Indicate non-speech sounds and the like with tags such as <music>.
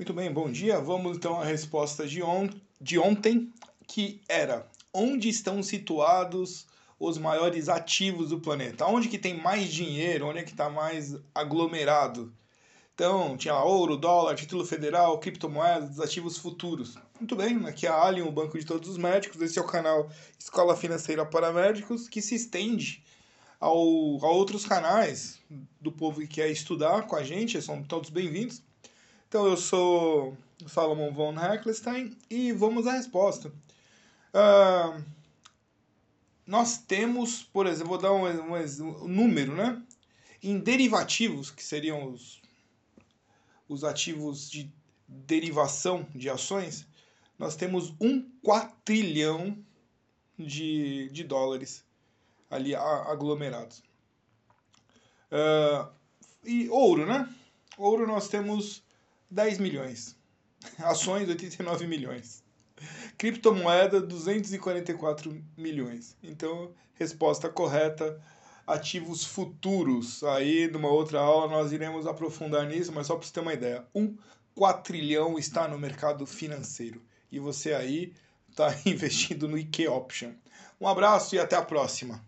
Muito bem, bom dia. Vamos então à resposta de, on de ontem, que era onde estão situados os maiores ativos do planeta? Onde que tem mais dinheiro? Onde é que está mais aglomerado? Então, tinha lá ouro, dólar, título federal, criptomoedas, ativos futuros. Muito bem, aqui é a Alien, o banco de todos os médicos. Esse é o canal Escola Financeira para Médicos, que se estende ao, a outros canais do povo que quer estudar com a gente, são todos bem-vindos. Então eu sou Salomon von Heckelstein e vamos à resposta. Uh, nós temos, por exemplo, vou dar um, um, um, número, né? Em derivativos, que seriam os, os ativos de derivação de ações, nós temos um quatrilhão de, de dólares ali aglomerados. Uh, e ouro, né? Ouro nós temos 10 milhões. Ações, 89 milhões. Criptomoeda, 244 milhões. Então, resposta correta, ativos futuros. Aí, numa outra aula, nós iremos aprofundar nisso, mas só para você ter uma ideia. Um quatrilhão está no mercado financeiro. E você aí está <laughs> investindo no IK Option. Um abraço e até a próxima.